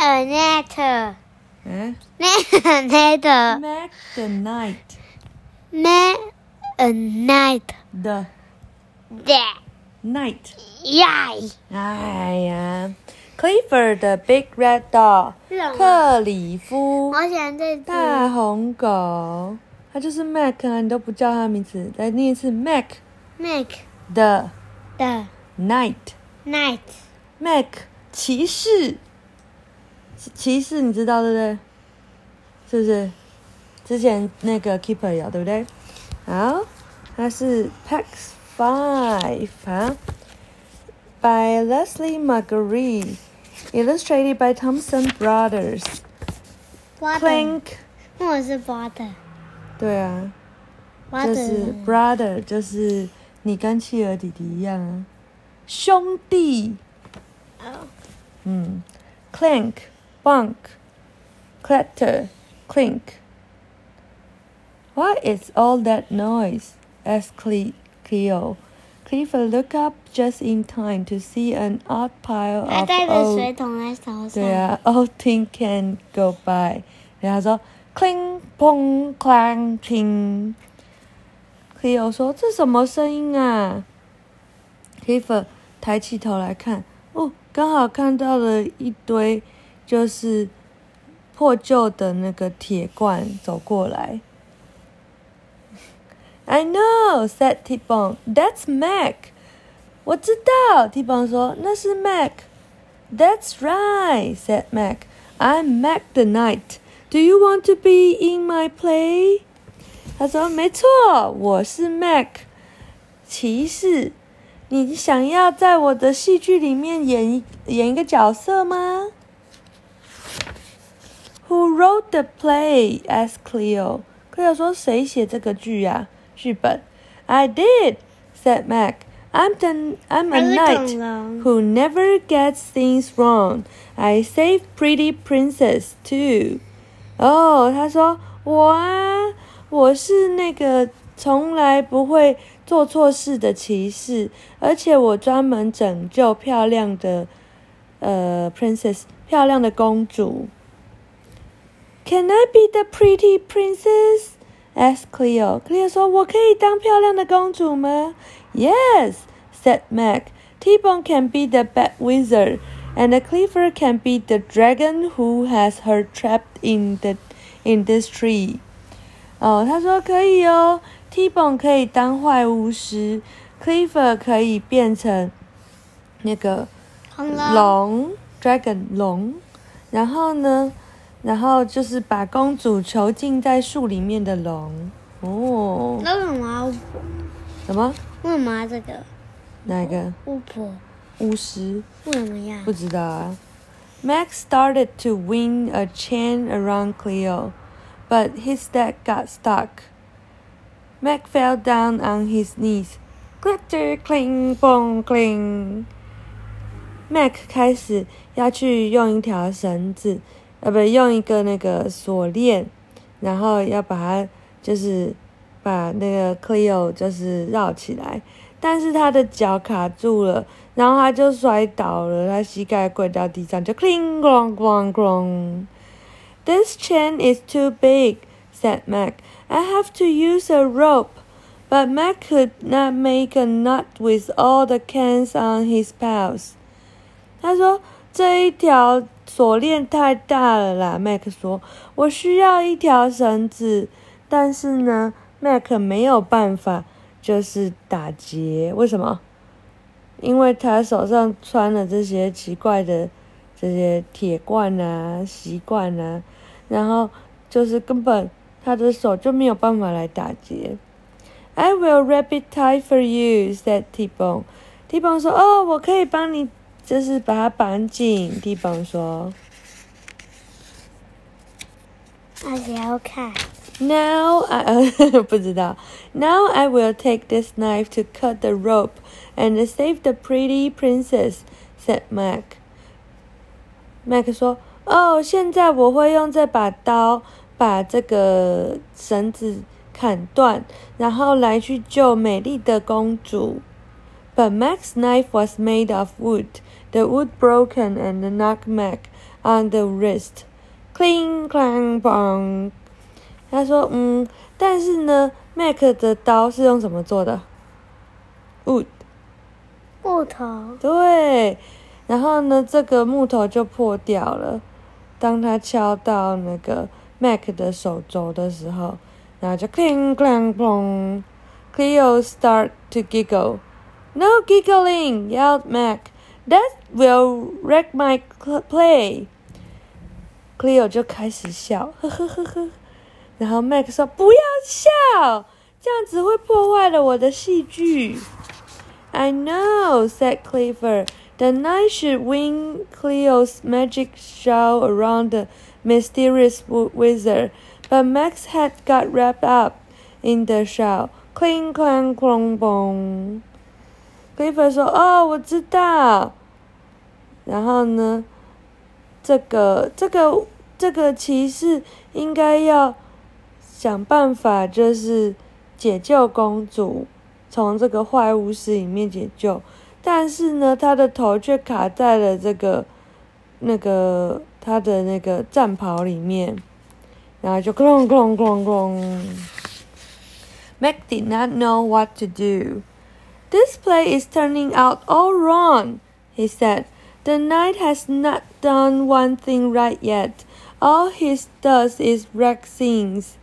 a net. 嗯 Net.，Mac the night Net a night. the That. night。Yay. 哎呀，Clifford 的 Big Red Dog，克里夫我喜欢这只。大红狗，它就是 Mac 啊，你都不叫它名字，来念一次 Mac Make the the night。night. Mac 骑士，骑士你知道对不对？是不是？之前那个 Keeper 有对不对？好，它是 Pax Five 啊，by Leslie Marguerite, illustrated by Thompson Brothers. Clank，我是 brother 对啊，就是 brother，就是你跟企鹅弟弟一样啊，兄弟。哦嗯，clank, bunk, clatter, clink. What is all that noise? asked Cle- Cleo. Clifford looked up just in time to see an odd pile 还 of 带着 old 水桶在手上。对啊，old tin can go by。然后他说，cling pong clang ting。Cleo 说：“这什么声音啊？”Clifford 抬起头来看，哦，刚好看到了一堆 就是破旧的那个铁罐走过来。I know," said T-Bone. "That's Mac." 我知道，T. Bon 说那是 Mac。That's right, said Mac. I'm Mac the Knight. Do you want to be in my play? 他说：“没错，我是 Mac 骑士。你想要在我的戏剧里面演演一个角色吗 ？”Who wrote the play? asked Cleo. Cleo 说：“谁写这个剧呀、剧本？”I did, said Mac. I'm the I'm 它 a 是 knight 恐龙。 who never gets things wrong. I save pretty princess too. 哦，他说我啊，我是那个从来不会做错事的骑士，而且我专门拯救漂亮的呃 princess，漂亮的公主。 Can I be the pretty princess? asked Cleo. Cleo 说：“我可以当漂亮的公主吗？” Yes, said Mac. T-Bone can be the bad wizard, and Clifford can be the dragon who has her trapped in the in this tree. 哦，他说可以哦。T-Bone 可以当坏巫师，Clifford 可以变成那个恐龙。龙 dragon 龙，然后呢， 然后就是把公主囚禁在树里面的龙。哦，那为什么要巫婆？什么？为什么要这个哪一个巫婆？巫师？为什么呀不？知道啊。Max started to wind a chain around Cleo, but his leg got stuck. Mac fell down on his knees. Clatter, cling, bong, cling. Mac 开始要去用一条绳子，呃，不，用一个那个锁链，然后要把它就是把那个 Cleo 就是绕起来，但是他的脚卡住了，然后他就摔倒了，他膝盖跪到地上，就 cling gong gong gong。This chain is too big, said Mac. I have to use a rope. But Mac could not make a knot with all the cans on his pals. 他说这一条锁链太大了啦。Mac 说，我需要一条绳子，但是呢，Mac 没有办法，就是打结。为什么？因为他手上穿了这些奇怪的这些铁罐啊、锡罐啊，然后就是根本他的手就没有办法来打结。I will wrap it tight for you," said T-Bone. T-Bone 说：“哦，我可以帮你，就是把它绑紧。”T-Bone 说而且要看。：“Now I 不知道。Now I will take this knife to cut the rope and save the pretty princess," said Mac. Mac 说：“哦，现在我会用这把刀把这个绳子砍断，然后来去救美丽的公主。But Mac's knife was made of wood, the wood broken and knocked Mac on the wrist. Cling clang bong. 他说：“嗯，但是呢，Mac 的刀是用什么做的？Wood。木头。对，然后呢，这个木头就破掉了。当他敲到那个 Mac 的手肘的时候，然后就 cling clang bong. Cleo start to giggle. No giggling, yelled Mac. That will wreck my play. Cleo 就开始笑，呵呵呵呵。然后 Mac 说：“不要笑，这样子会破坏了我的戏剧。” I know, said Clifford. The knight should wing Cleo's magic shawl around the mysterious wizard, but Mac's head got wrapped up in the shawl. Cling clang clong bong. Cliff 说：“哦，我知道。”然后呢，这个这个这个骑士应该要想办法，就是解救公主，从这个坏巫师里面解救。但是呢，他的头却卡在了这个那个他的那个战袍里面，然后就哐哐哐哐。Mac did not know what to do. This play is turning out all wrong, he said. The knight has not done one thing right yet. All he does is wreck things.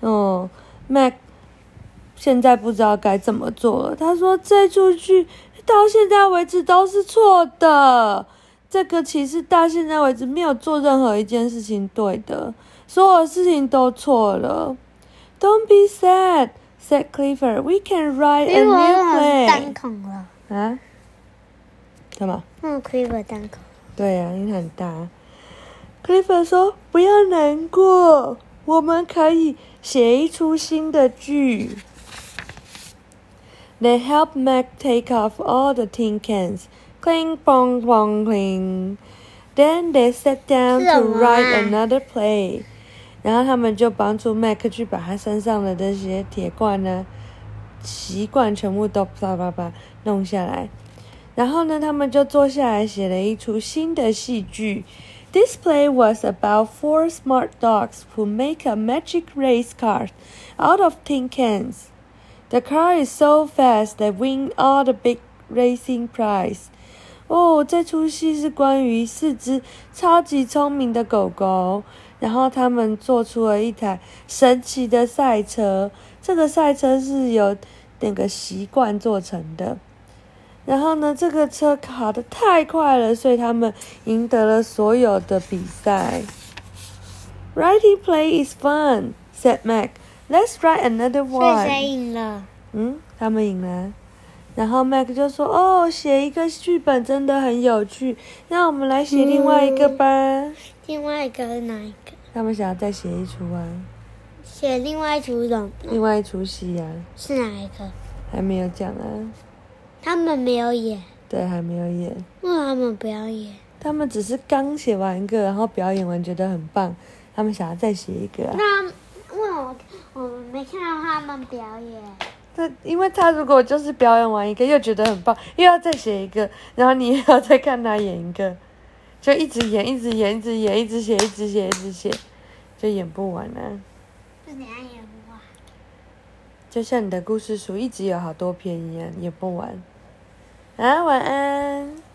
哦，Mac 现在不知道该怎么做了。他说这出剧到现在为止都是错的。这个骑士到现在为止没有做任何一件事情对的，所有事情都错了。Don't be sad, said Clifford. We can write a 因为 new 我是 play. 单孔了，啊？干嘛？嗯，Clifford 单孔。对呀、因为它很大。Clifford 说：“不要难过，我们可以写一出新的剧。” They helped Mac take off all the tin cans. Cling, bong, bong, cling. Then they sat down to 是什么啊？ write another play. 然后他们就帮助 Mac 去把他身上的这些铁罐呢、习惯全部都啪啪啪弄下来。然后呢，他们就坐下来写了一出新的戏剧。This play was about four smart dogs who make a magic race car out of tin cans. The car is so fast that win all the big racing prize. 哦，这出戏是关于四只超级聪明的狗狗，然后他们做出了一台神奇的赛车。这个赛车是由那个习惯做成的。然后呢，这个车跑得太快了，所以他们赢得了所有的比赛。Writing play is fun," said Mac. "Let's write another 所以谁 one." 赢了？嗯，他们赢了。然后 Mac 就说：“哦，写一个剧本真的很有趣，那我们来写另外一个吧。另外一个是哪一个？他们想要再写一出啊，写另外一出什么？另外一出戏啊，是哪一个？还没有讲啊。他们没有演，对，还没有演。为什么他们不要演？他们只是刚写完一个，然后表演完觉得很棒，他们想要再写一个、啊。那为什么我们没看到他们表演？他因为他如果就是表演完一个又觉得很棒，又要再写一个，然后你又要再看他演一个，就一直演，一直演，一直演，一直写，一直写，一直写，就演不完啊。是怎样演不完？就像你的故事书一直有好多篇一样，演不完。啊，晚安。